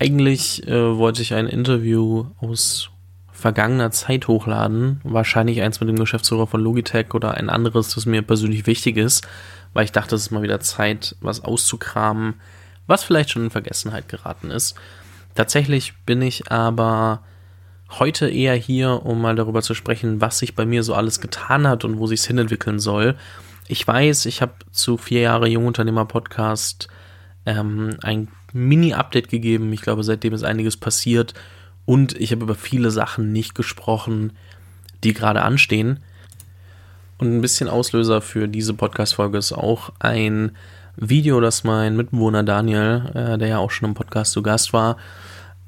Eigentlich äh, wollte ich ein Interview aus vergangener Zeit hochladen. Wahrscheinlich eins mit dem Geschäftsführer von Logitech oder ein anderes, das mir persönlich wichtig ist, weil ich dachte, es ist mal wieder Zeit, was auszukramen, was vielleicht schon in Vergessenheit geraten ist. Tatsächlich bin ich aber heute eher hier, um mal darüber zu sprechen, was sich bei mir so alles getan hat und wo sich es hinentwickeln soll. Ich weiß, ich habe zu vier Jahre Jungunternehmer Podcast ähm, ein Mini-Update gegeben. Ich glaube, seitdem ist einiges passiert und ich habe über viele Sachen nicht gesprochen, die gerade anstehen. Und ein bisschen Auslöser für diese Podcast-Folge ist auch ein Video, das mein Mitbewohner Daniel, äh, der ja auch schon im Podcast zu Gast war,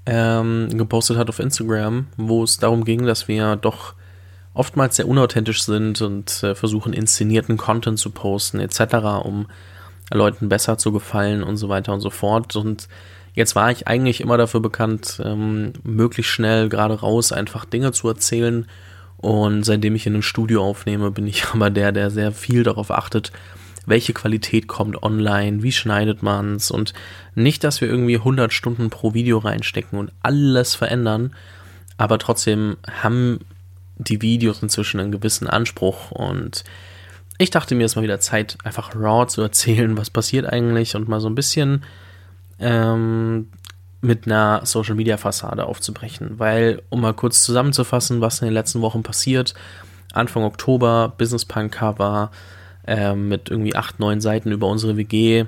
ähm, gepostet hat auf Instagram, wo es darum ging, dass wir doch oftmals sehr unauthentisch sind und äh, versuchen, inszenierten Content zu posten, etc., um Leuten besser zu gefallen und so weiter und so fort. Und jetzt war ich eigentlich immer dafür bekannt, ähm, möglichst schnell gerade raus einfach Dinge zu erzählen. Und seitdem ich in einem Studio aufnehme, bin ich aber der, der sehr viel darauf achtet, welche Qualität kommt online, wie schneidet man's und nicht, dass wir irgendwie 100 Stunden pro Video reinstecken und alles verändern, aber trotzdem haben die Videos inzwischen einen gewissen Anspruch und ich dachte mir, es ist mal wieder Zeit, einfach raw zu erzählen, was passiert eigentlich und mal so ein bisschen ähm, mit einer Social Media Fassade aufzubrechen. Weil, um mal kurz zusammenzufassen, was in den letzten Wochen passiert, Anfang Oktober Business Punk Cover äh, mit irgendwie acht, neun Seiten über unsere WG.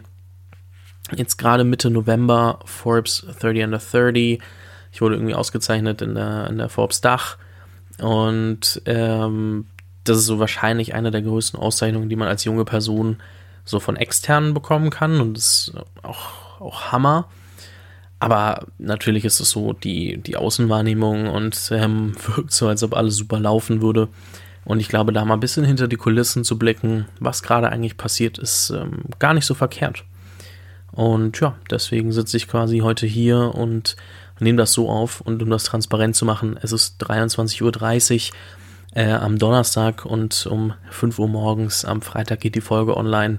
Jetzt gerade Mitte November Forbes 30 under 30. Ich wurde irgendwie ausgezeichnet in der, in der Forbes Dach. Und ähm, das ist so wahrscheinlich eine der größten Auszeichnungen, die man als junge Person so von externen bekommen kann und das ist auch, auch Hammer. Aber natürlich ist es so die, die Außenwahrnehmung und ähm, wirkt so, als ob alles super laufen würde. Und ich glaube, da mal ein bisschen hinter die Kulissen zu blicken, was gerade eigentlich passiert, ist ähm, gar nicht so verkehrt. Und ja, deswegen sitze ich quasi heute hier und nehme das so auf. Und um das transparent zu machen, es ist 23.30 Uhr äh, am Donnerstag und um 5 Uhr morgens am Freitag geht die Folge online.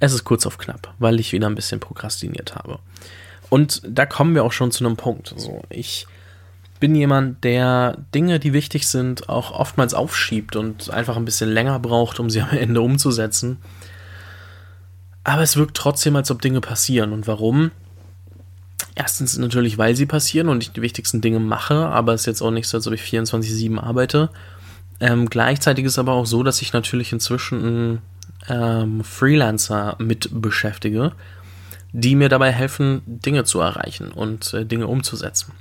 Es ist kurz auf knapp, weil ich wieder ein bisschen prokrastiniert habe. Und da kommen wir auch schon zu einem Punkt. Also ich bin jemand, der Dinge, die wichtig sind, auch oftmals aufschiebt und einfach ein bisschen länger braucht, um sie am Ende umzusetzen. Aber es wirkt trotzdem, als ob Dinge passieren. Und warum? Erstens natürlich, weil sie passieren und ich die wichtigsten Dinge mache, aber es ist jetzt auch nicht so, als ob ich 24-7 arbeite. Ähm, gleichzeitig ist aber auch so, dass ich natürlich inzwischen ähm, Freelancer mit beschäftige, die mir dabei helfen, Dinge zu erreichen und äh, Dinge umzusetzen.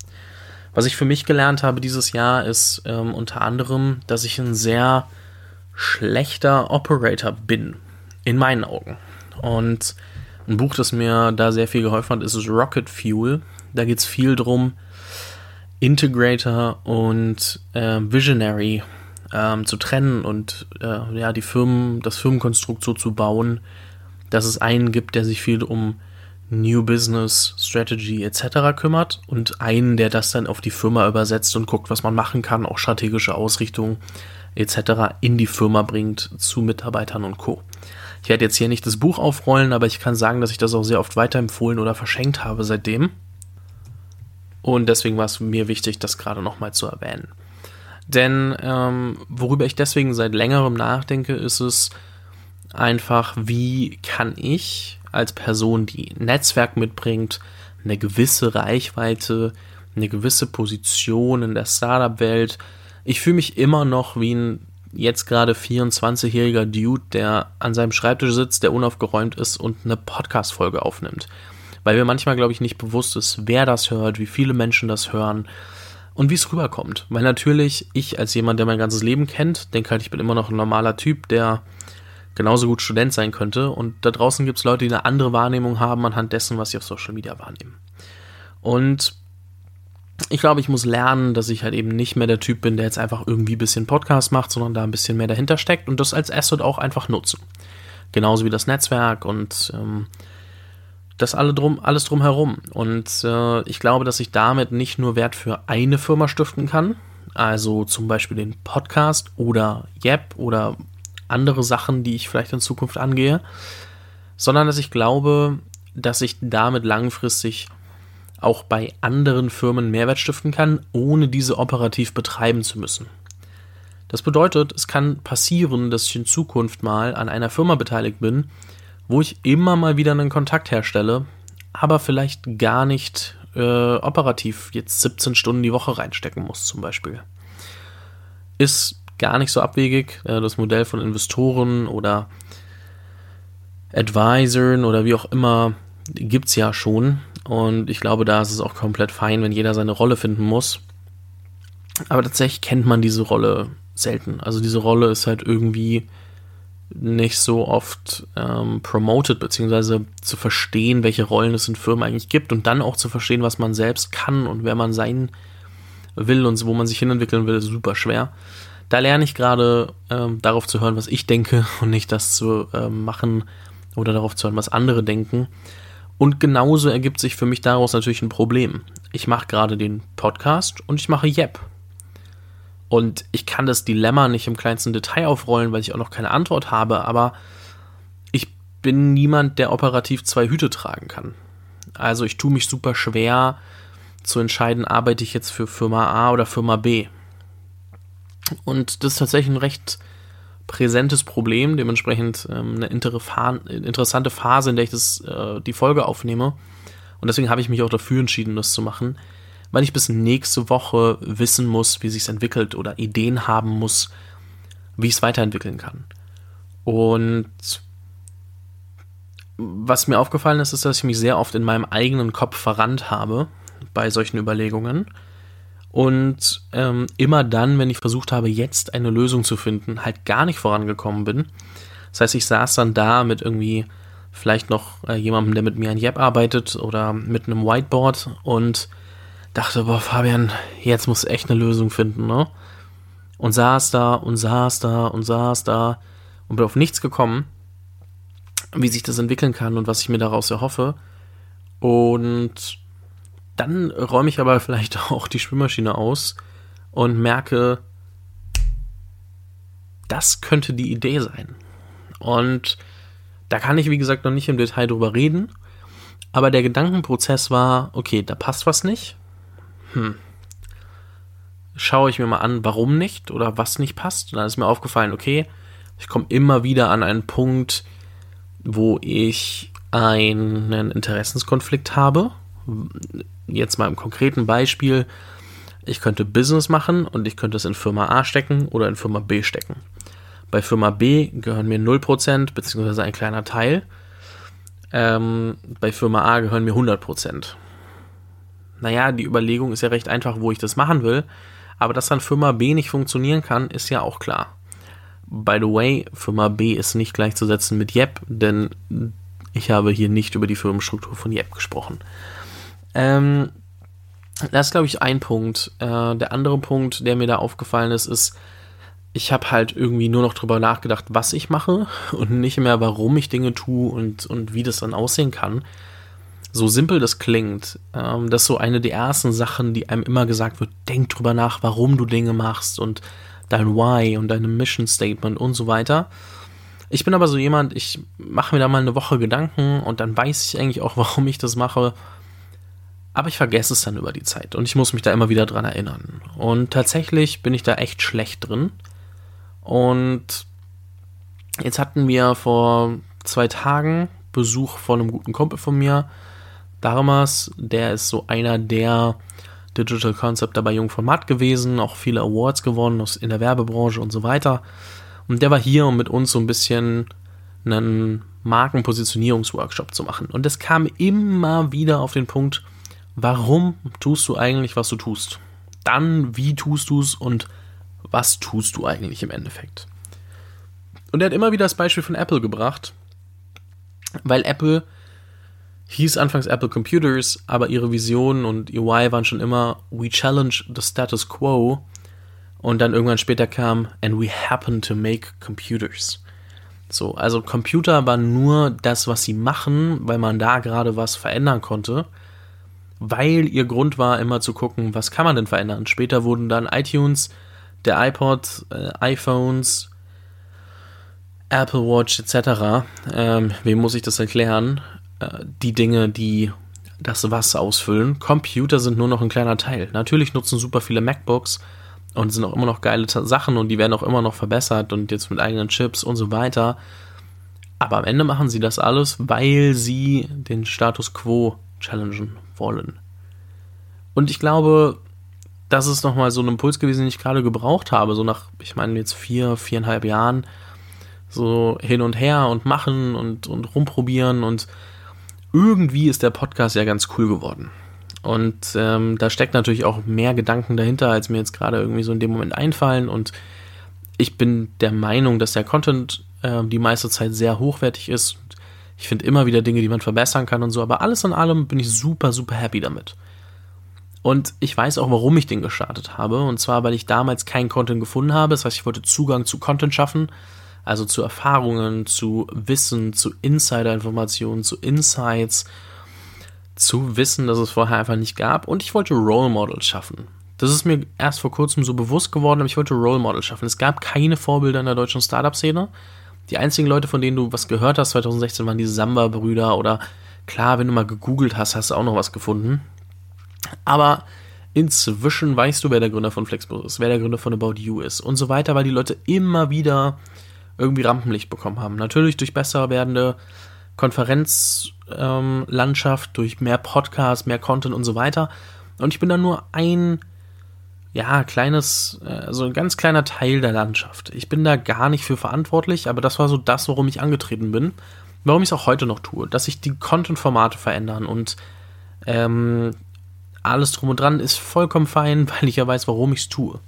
Was ich für mich gelernt habe dieses Jahr ist ähm, unter anderem, dass ich ein sehr schlechter Operator bin, in meinen Augen. Und ein Buch, das mir da sehr viel geholfen hat, ist Rocket Fuel. Da geht es viel drum, Integrator und äh, Visionary ähm, zu trennen und äh, ja, die Firmen, das Firmenkonstrukt so zu bauen, dass es einen gibt, der sich viel um New Business Strategy etc. kümmert und einen, der das dann auf die Firma übersetzt und guckt, was man machen kann, auch strategische Ausrichtung etc. in die Firma bringt zu Mitarbeitern und Co. Ich werde jetzt hier nicht das Buch aufrollen, aber ich kann sagen, dass ich das auch sehr oft weiterempfohlen oder verschenkt habe seitdem. Und deswegen war es mir wichtig, das gerade nochmal zu erwähnen. Denn ähm, worüber ich deswegen seit längerem nachdenke, ist es einfach, wie kann ich als Person, die Netzwerk mitbringt, eine gewisse Reichweite, eine gewisse Position in der Startup-Welt. Ich fühle mich immer noch wie ein jetzt gerade 24-jähriger Dude, der an seinem Schreibtisch sitzt, der unaufgeräumt ist und eine Podcast-Folge aufnimmt. Weil mir manchmal, glaube ich, nicht bewusst ist, wer das hört, wie viele Menschen das hören und wie es rüberkommt. Weil natürlich ich als jemand, der mein ganzes Leben kennt, denke halt, ich bin immer noch ein normaler Typ, der genauso gut Student sein könnte. Und da draußen gibt es Leute, die eine andere Wahrnehmung haben anhand dessen, was sie auf Social Media wahrnehmen. Und ich glaube, ich muss lernen, dass ich halt eben nicht mehr der Typ bin, der jetzt einfach irgendwie ein bisschen Podcast macht, sondern da ein bisschen mehr dahinter steckt und das als Asset auch einfach nutzen. Genauso wie das Netzwerk und ähm, das alle drum, alles drumherum. Und äh, ich glaube, dass ich damit nicht nur Wert für eine Firma stiften kann, also zum Beispiel den Podcast oder Yep oder andere Sachen, die ich vielleicht in Zukunft angehe, sondern dass ich glaube, dass ich damit langfristig auch bei anderen Firmen Mehrwert stiften kann, ohne diese operativ betreiben zu müssen. Das bedeutet, es kann passieren, dass ich in Zukunft mal an einer Firma beteiligt bin, wo ich immer mal wieder einen Kontakt herstelle, aber vielleicht gar nicht äh, operativ jetzt 17 Stunden die Woche reinstecken muss, zum Beispiel. Ist gar nicht so abwegig. Äh, das Modell von Investoren oder Advisoren oder wie auch immer gibt es ja schon. Und ich glaube, da ist es auch komplett fein, wenn jeder seine Rolle finden muss. Aber tatsächlich kennt man diese Rolle selten. Also diese Rolle ist halt irgendwie nicht so oft ähm, promoted, beziehungsweise zu verstehen, welche Rollen es in Firmen eigentlich gibt und dann auch zu verstehen, was man selbst kann und wer man sein will und wo man sich hinentwickeln will, ist super schwer. Da lerne ich gerade ähm, darauf zu hören, was ich denke und nicht das zu ähm, machen oder darauf zu hören, was andere denken. Und genauso ergibt sich für mich daraus natürlich ein Problem. Ich mache gerade den Podcast und ich mache Yep. Und ich kann das Dilemma nicht im kleinsten Detail aufrollen, weil ich auch noch keine Antwort habe, aber ich bin niemand, der operativ zwei Hüte tragen kann. Also ich tue mich super schwer zu entscheiden, arbeite ich jetzt für Firma A oder Firma B. Und das ist tatsächlich ein recht präsentes Problem, dementsprechend ähm, eine interessante Phase, in der ich das, äh, die Folge aufnehme. Und deswegen habe ich mich auch dafür entschieden, das zu machen, weil ich bis nächste Woche wissen muss, wie sich entwickelt oder Ideen haben muss, wie ich es weiterentwickeln kann. Und was mir aufgefallen ist, ist, dass ich mich sehr oft in meinem eigenen Kopf verrannt habe bei solchen Überlegungen und ähm, immer dann, wenn ich versucht habe, jetzt eine Lösung zu finden, halt gar nicht vorangekommen bin. Das heißt, ich saß dann da mit irgendwie vielleicht noch äh, jemandem, der mit mir an Yap arbeitet oder mit einem Whiteboard und dachte, boah, Fabian, jetzt muss echt eine Lösung finden, ne? Und saß da und saß da und saß da und bin auf nichts gekommen, wie sich das entwickeln kann und was ich mir daraus erhoffe. Und dann räume ich aber vielleicht auch die Schwimmmaschine aus und merke, das könnte die Idee sein. Und da kann ich, wie gesagt, noch nicht im Detail drüber reden. Aber der Gedankenprozess war, okay, da passt was nicht. Hm. Schaue ich mir mal an, warum nicht oder was nicht passt. Und dann ist mir aufgefallen, okay, ich komme immer wieder an einen Punkt, wo ich einen Interessenskonflikt habe jetzt mal im konkreten Beispiel, ich könnte Business machen und ich könnte es in Firma A stecken oder in Firma B stecken. Bei Firma B gehören mir 0% bzw. ein kleiner Teil. Ähm, bei Firma A gehören mir 100%. Naja, die Überlegung ist ja recht einfach, wo ich das machen will. Aber dass dann Firma B nicht funktionieren kann, ist ja auch klar. By the way, Firma B ist nicht gleichzusetzen mit Yep, denn ich habe hier nicht über die Firmenstruktur von Yep gesprochen. Ähm, das ist, glaube ich, ein Punkt. Äh, der andere Punkt, der mir da aufgefallen ist, ist, ich habe halt irgendwie nur noch drüber nachgedacht, was ich mache und nicht mehr, warum ich Dinge tue und, und wie das dann aussehen kann. So simpel das klingt, ähm, das ist so eine der ersten Sachen, die einem immer gesagt wird, denk drüber nach, warum du Dinge machst und dein Why und deine Mission Statement und so weiter. Ich bin aber so jemand, ich mache mir da mal eine Woche Gedanken und dann weiß ich eigentlich auch, warum ich das mache aber ich vergesse es dann über die Zeit und ich muss mich da immer wieder dran erinnern. Und tatsächlich bin ich da echt schlecht drin. Und jetzt hatten wir vor zwei Tagen Besuch von einem guten Kumpel von mir, Darmas, der ist so einer der Digital Concept dabei Jung von Matt gewesen, auch viele Awards gewonnen in der Werbebranche und so weiter. Und der war hier, um mit uns so ein bisschen einen Markenpositionierungsworkshop zu machen. Und es kam immer wieder auf den Punkt, warum tust du eigentlich, was du tust? Dann, wie tust du es und was tust du eigentlich im Endeffekt? Und er hat immer wieder das Beispiel von Apple gebracht, weil Apple hieß anfangs Apple Computers, aber ihre Vision und ihr Why waren schon immer We challenge the status quo und dann irgendwann später kam And we happen to make computers. So, also Computer war nur das, was sie machen, weil man da gerade was verändern konnte weil ihr Grund war, immer zu gucken, was kann man denn verändern. Später wurden dann iTunes, der iPod, äh, iPhones, Apple Watch etc. Ähm, wem muss ich das erklären? Die Dinge, die das Was ausfüllen. Computer sind nur noch ein kleiner Teil. Natürlich nutzen super viele MacBooks und sind auch immer noch geile Sachen und die werden auch immer noch verbessert und jetzt mit eigenen Chips und so weiter. Aber am Ende machen sie das alles, weil sie den Status quo challengen wollen. Und ich glaube, das ist nochmal so ein Impuls gewesen, den ich gerade gebraucht habe. So nach, ich meine, jetzt vier, viereinhalb Jahren so hin und her und machen und, und rumprobieren und irgendwie ist der Podcast ja ganz cool geworden. Und ähm, da steckt natürlich auch mehr Gedanken dahinter, als mir jetzt gerade irgendwie so in dem Moment einfallen. Und ich bin der Meinung, dass der Content äh, die meiste Zeit sehr hochwertig ist. Ich finde immer wieder Dinge, die man verbessern kann und so. Aber alles in allem bin ich super, super happy damit. Und ich weiß auch, warum ich den gestartet habe. Und zwar, weil ich damals keinen Content gefunden habe. Das heißt, ich wollte Zugang zu Content schaffen. Also zu Erfahrungen, zu Wissen, zu Insider-Informationen, zu Insights zu wissen, dass es vorher einfach nicht gab. Und ich wollte Role Models schaffen. Das ist mir erst vor kurzem so bewusst geworden, aber ich wollte Role Models schaffen. Es gab keine Vorbilder in der deutschen Startup-Szene. Die einzigen Leute, von denen du was gehört hast 2016, waren die Samba-Brüder oder klar, wenn du mal gegoogelt hast, hast du auch noch was gefunden. Aber inzwischen weißt du, wer der Gründer von Flexbus ist, wer der Gründer von About You ist und so weiter, weil die Leute immer wieder irgendwie Rampenlicht bekommen haben. Natürlich durch besser werdende Konferenzlandschaft, ähm, durch mehr Podcasts, mehr Content und so weiter. Und ich bin da nur ein, ja, kleines, äh, so ein ganz kleiner Teil der Landschaft. Ich bin da gar nicht für verantwortlich, aber das war so das, worum ich angetreten bin. Warum ich es auch heute noch tue, dass sich die Content-Formate verändern und ähm, alles drum und dran ist vollkommen fein, weil ich ja weiß, warum ich es tue.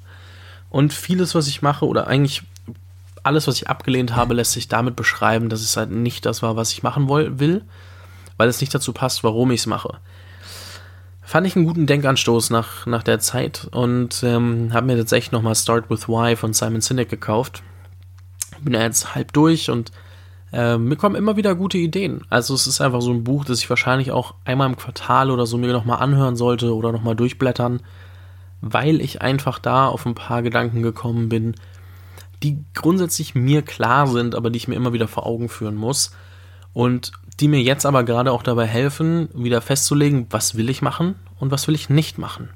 Und vieles, was ich mache, oder eigentlich alles, was ich abgelehnt habe, lässt sich damit beschreiben, dass es halt nicht das war, was ich machen will, weil es nicht dazu passt, warum ich es mache. Fand ich einen guten Denkanstoß nach, nach der Zeit und ähm, habe mir tatsächlich nochmal Start with Why von Simon Sinek gekauft. Bin ja jetzt halb durch und äh, mir kommen immer wieder gute Ideen. Also es ist einfach so ein Buch, das ich wahrscheinlich auch einmal im Quartal oder so mir nochmal anhören sollte oder nochmal durchblättern, weil ich einfach da auf ein paar Gedanken gekommen bin, die grundsätzlich mir klar sind, aber die ich mir immer wieder vor Augen führen muss. Und die mir jetzt aber gerade auch dabei helfen, wieder festzulegen, was will ich machen und was will ich nicht machen.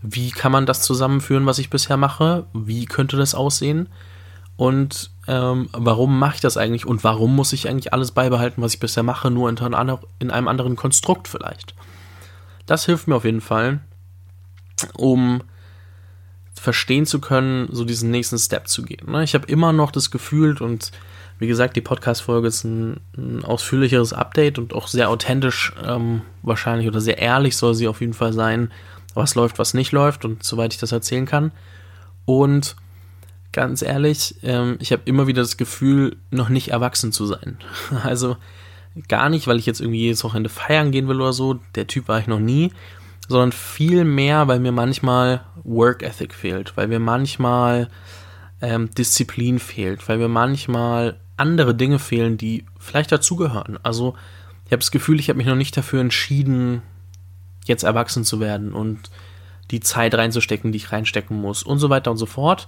Wie kann man das zusammenführen, was ich bisher mache? Wie könnte das aussehen? Und ähm, warum mache ich das eigentlich? Und warum muss ich eigentlich alles beibehalten, was ich bisher mache, nur in einem anderen Konstrukt vielleicht? Das hilft mir auf jeden Fall, um verstehen zu können, so diesen nächsten Step zu gehen. Ne? Ich habe immer noch das Gefühl und wie gesagt, die Podcast-Folge ist ein, ein, ausführlicheres Update und auch sehr authentisch ähm, wahrscheinlich oder sehr ehrlich soll sie auf jeden Fall sein, was läuft, was nicht läuft und soweit ich das erzählen kann. Und ganz ehrlich, ähm, ich habe immer wieder das Gefühl, noch nicht erwachsen zu sein. Also gar nicht, weil ich jetzt irgendwie jedes Wochenende feiern gehen will oder so. Der Typ war ich noch nie sondern viel mehr, weil mir manchmal Work Ethic fehlt, weil mir manchmal ähm, Disziplin fehlt, weil mir manchmal andere Dinge fehlen, die vielleicht dazugehören. Also ich habe das Gefühl, ich habe mich noch nicht dafür entschieden, jetzt erwachsen zu werden und die Zeit reinzustecken, die ich reinstecken muss und so weiter und so fort.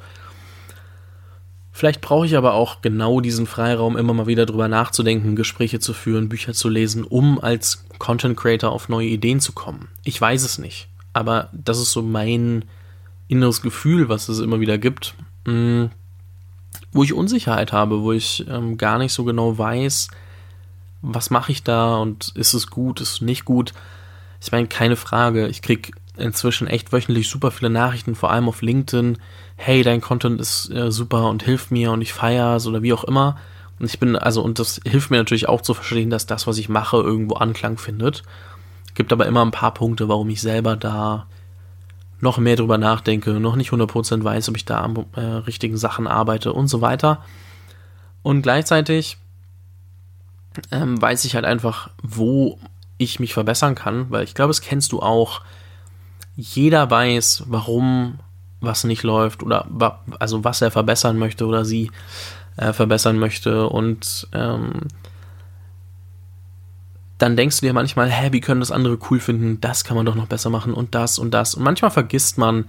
Vielleicht brauche ich aber auch genau diesen Freiraum, immer mal wieder drüber nachzudenken, Gespräche zu führen, Bücher zu lesen, um als Content Creator auf neue Ideen zu kommen. Ich weiß es nicht, aber das ist so mein inneres Gefühl, was es immer wieder gibt, mm, wo ich Unsicherheit habe, wo ich ähm, gar nicht so genau weiß, was mache ich da und ist es gut, ist es nicht gut. Ich meine, keine Frage, ich kriege inzwischen echt wöchentlich super viele Nachrichten, vor allem auf LinkedIn. Hey, dein Content ist äh, super und hilft mir und ich feiere es oder wie auch immer. Und ich bin, also, und das hilft mir natürlich auch zu verstehen, dass das, was ich mache, irgendwo Anklang findet. Gibt aber immer ein paar Punkte, warum ich selber da noch mehr drüber nachdenke, noch nicht 100% weiß, ob ich da an äh, richtigen Sachen arbeite und so weiter. Und gleichzeitig ähm, weiß ich halt einfach, wo ich mich verbessern kann, weil ich glaube, es kennst du auch, jeder weiß, warum was nicht läuft oder also was er verbessern möchte oder sie äh, verbessern möchte und ähm, dann denkst du dir manchmal, hä, wie können das andere cool finden, das kann man doch noch besser machen und das und das und manchmal vergisst man,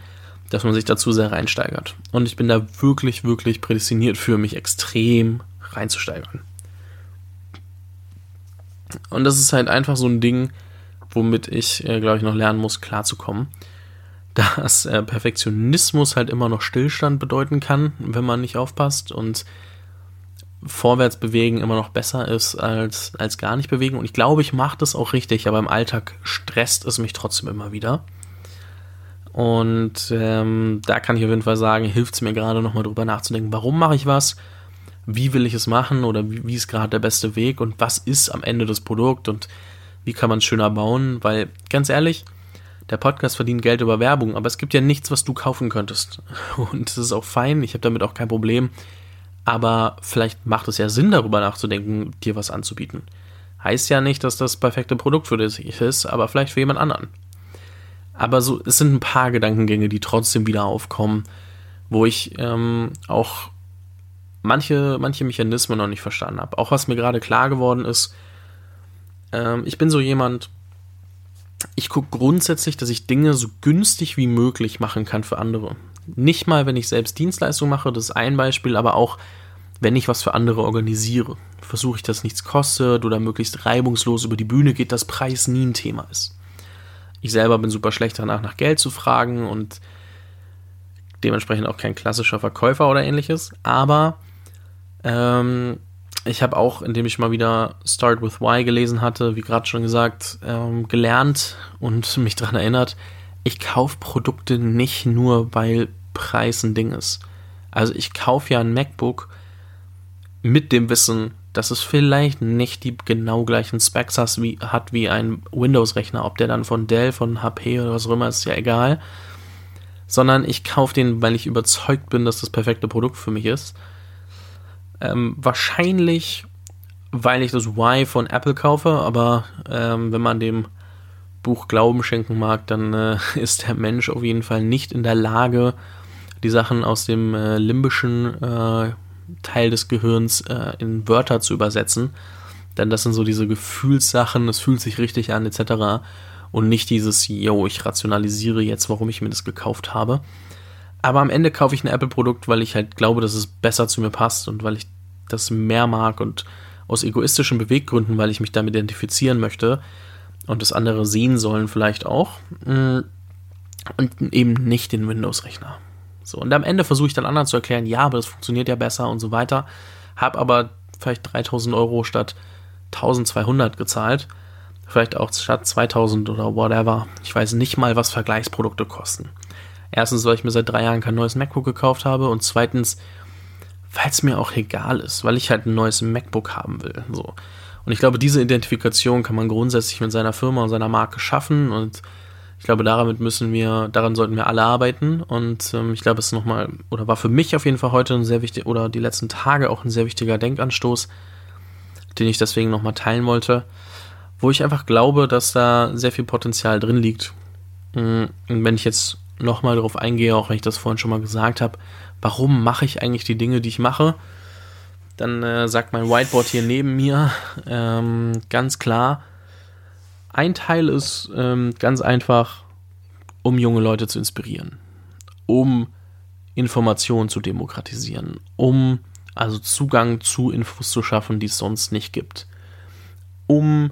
dass man sich dazu sehr reinsteigert und ich bin da wirklich, wirklich prädestiniert für mich extrem reinzusteigern. Und das ist halt einfach so ein Ding, womit ich, äh, glaube ich, noch lernen muss, klarzukommen. Dass äh, Perfektionismus halt immer noch Stillstand bedeuten kann, wenn man nicht aufpasst und vorwärts bewegen immer noch besser ist als, als gar nicht bewegen. Und ich glaube, ich mache das auch richtig, aber im Alltag stresst es mich trotzdem immer wieder. Und ähm, da kann ich auf jeden Fall sagen, hilft es mir gerade nochmal drüber nachzudenken, warum mache ich was, wie will ich es machen? Oder wie, wie ist gerade der beste Weg? Und was ist am Ende das Produkt? Und wie kann man es schöner bauen, weil ganz ehrlich, der Podcast verdient Geld über Werbung, aber es gibt ja nichts, was du kaufen könntest. Und das ist auch fein, ich habe damit auch kein Problem. Aber vielleicht macht es ja Sinn, darüber nachzudenken, dir was anzubieten. Heißt ja nicht, dass das perfekte Produkt für dich ist, aber vielleicht für jemand anderen. Aber so, es sind ein paar Gedankengänge, die trotzdem wieder aufkommen, wo ich ähm, auch manche, manche Mechanismen noch nicht verstanden habe. Auch was mir gerade klar geworden ist, ähm, ich bin so jemand, ich gucke grundsätzlich, dass ich Dinge so günstig wie möglich machen kann für andere. Nicht mal, wenn ich selbst Dienstleistung mache, das ist ein Beispiel, aber auch, wenn ich was für andere organisiere. Versuche ich, dass nichts kostet oder möglichst reibungslos über die Bühne geht, dass Preis nie ein Thema ist. Ich selber bin super schlecht danach, nach Geld zu fragen und dementsprechend auch kein klassischer Verkäufer oder ähnliches. Aber ähm, ich habe auch, indem ich mal wieder Start with Why gelesen hatte, wie gerade schon gesagt, ähm, gelernt und mich daran erinnert, ich kaufe Produkte nicht nur, weil Preis ein Ding ist. Also ich kaufe ja ein MacBook mit dem Wissen, dass es vielleicht nicht die genau gleichen Specs hat wie, hat wie ein Windows-Rechner, ob der dann von Dell, von HP oder was auch immer, ist ja egal. Sondern ich kaufe den, weil ich überzeugt bin, dass das perfekte Produkt für mich ist. Ähm, wahrscheinlich, weil ich das Y von Apple kaufe, aber ähm, wenn man dem Buch Glauben schenken mag, dann äh, ist der Mensch auf jeden Fall nicht in der Lage, die Sachen aus dem äh, limbischen äh, Teil des Gehirns äh, in Wörter zu übersetzen. Denn das sind so diese Gefühlssachen, es fühlt sich richtig an, etc. Und nicht dieses, yo, ich rationalisiere jetzt, warum ich mir das gekauft habe. Aber am Ende kaufe ich ein Apple-Produkt, weil ich halt glaube, dass es besser zu mir passt und weil ich das mehr mag und aus egoistischen Beweggründen, weil ich mich damit identifizieren möchte und das andere sehen sollen vielleicht auch. Mm, und eben nicht den Windows-Rechner. So, und am Ende versuche ich dann anderen zu erklären, ja, aber das funktioniert ja besser und so weiter. Habe aber vielleicht 3000 Euro statt 1200 gezahlt. Vielleicht auch statt 2000 oder whatever. Ich weiß nicht mal, was Vergleichsprodukte kosten. Erstens, weil ich mir seit drei Jahren kein neues MacBook gekauft habe und zweitens, weil es mir auch egal ist, weil ich halt ein neues MacBook haben will. So. Und ich glaube, diese Identifikation kann man grundsätzlich mit seiner Firma und seiner Marke schaffen und ich glaube, damit müssen wir, daran sollten wir alle arbeiten. Und ähm, ich glaube, es ist nochmal, oder war für mich auf jeden Fall heute ein sehr wichtig, oder die letzten Tage auch ein sehr wichtiger Denkanstoß, den ich deswegen nochmal teilen wollte, wo ich einfach glaube, dass da sehr viel Potenzial drin liegt. Mm, und wenn ich jetzt nochmal darauf eingehe, auch wenn ich das vorhin schon mal gesagt habe, warum mache ich eigentlich die Dinge, die ich mache, dann äh, sagt mein Whiteboard hier neben mir ähm, ganz klar, ein Teil ist ähm, ganz einfach, um junge Leute zu inspirieren, um Informationen zu demokratisieren, um also Zugang zu Infos zu schaffen, die es sonst nicht gibt, um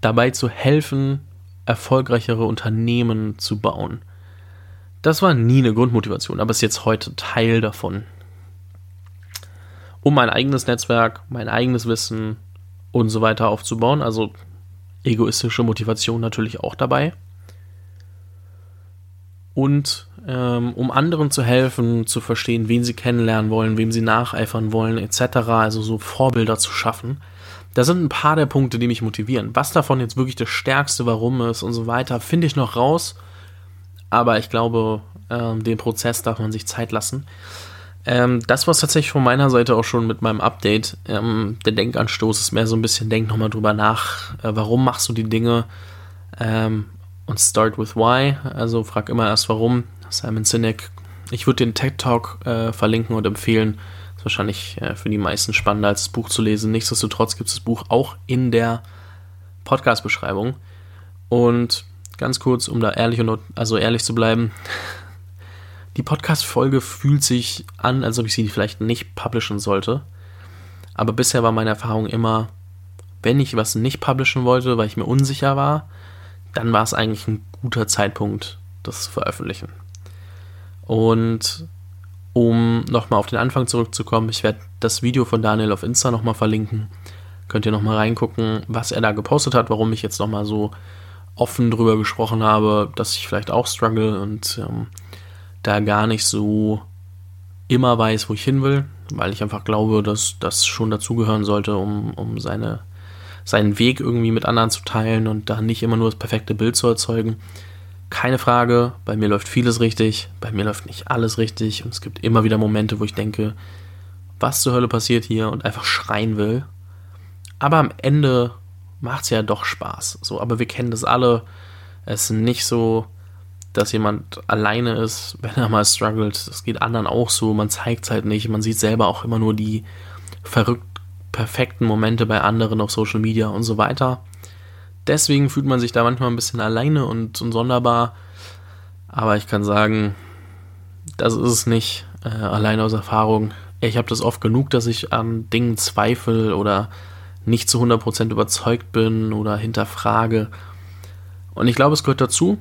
dabei zu helfen, erfolgreichere Unternehmen zu bauen. Das war nie eine Grundmotivation, aber ist jetzt heute Teil davon. Um mein eigenes Netzwerk, mein eigenes Wissen und so weiter aufzubauen. Also egoistische Motivation natürlich auch dabei. Und ähm, um anderen zu helfen, zu verstehen, wen sie kennenlernen wollen, wem sie nacheifern wollen, etc., also so Vorbilder zu schaffen. Da sind ein paar der Punkte, die mich motivieren. Was davon jetzt wirklich das stärkste Warum ist und so weiter, finde ich noch raus. Aber ich glaube, ähm, den Prozess darf man sich Zeit lassen. Ähm, das war es tatsächlich von meiner Seite auch schon mit meinem Update. Ähm, der Denkanstoß ist mehr so ein bisschen, denk nochmal drüber nach, äh, warum machst du die Dinge ähm, und start with why. Also frag immer erst warum. Simon Sinek. Ich würde den TED Talk äh, verlinken und empfehlen. Ist wahrscheinlich äh, für die meisten spannender als das Buch zu lesen. Nichtsdestotrotz gibt es das Buch auch in der Podcast-Beschreibung. Und ganz kurz, um da ehrlich und also ehrlich zu bleiben, die Podcast-Folge fühlt sich an, als ob ich sie vielleicht nicht publishen sollte. Aber bisher war meine Erfahrung immer, wenn ich was nicht publishen wollte, weil ich mir unsicher war, dann war es eigentlich ein guter Zeitpunkt, das zu veröffentlichen. Und um nochmal auf den Anfang zurückzukommen, ich werde das Video von Daniel auf Insta nochmal verlinken. Könnt ihr nochmal reingucken, was er da gepostet hat, warum ich jetzt nochmal so offen drüber gesprochen habe, dass ich vielleicht auch struggle und ähm, da gar nicht so immer weiß, wo ich hin will, weil ich einfach glaube, dass das schon dazugehören sollte, um, um seine, seinen Weg irgendwie mit anderen zu teilen und da nicht immer nur das perfekte Bild zu erzeugen. Keine Frage, bei mir läuft vieles richtig, bei mir läuft nicht alles richtig und es gibt immer wieder Momente, wo ich denke, was zur Hölle passiert hier und einfach schreien will. Aber am Ende macht es ja doch Spaß. So, aber wir kennen das alle. Es ist nicht so, dass jemand alleine ist, wenn er mal struggelt. Das geht anderen auch so. Man zeigt es halt nicht. Man sieht selber auch immer nur die verrückt perfekten Momente bei anderen auf Social Media und so weiter. Deswegen fühlt man sich da manchmal ein bisschen alleine und, und sonderbar. Aber ich kann sagen, das ist es nicht. Äh, allein aus Erfahrung. Ich habe das oft genug, dass ich an Dingen zweifle oder nicht zu 100% überzeugt bin oder hinterfrage. Und ich glaube, es gehört dazu.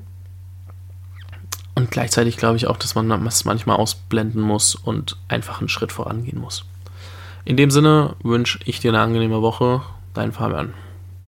Und gleichzeitig glaube ich auch, dass man das manchmal ausblenden muss und einfach einen Schritt vorangehen muss. In dem Sinne wünsche ich dir eine angenehme Woche. Dein Fabian.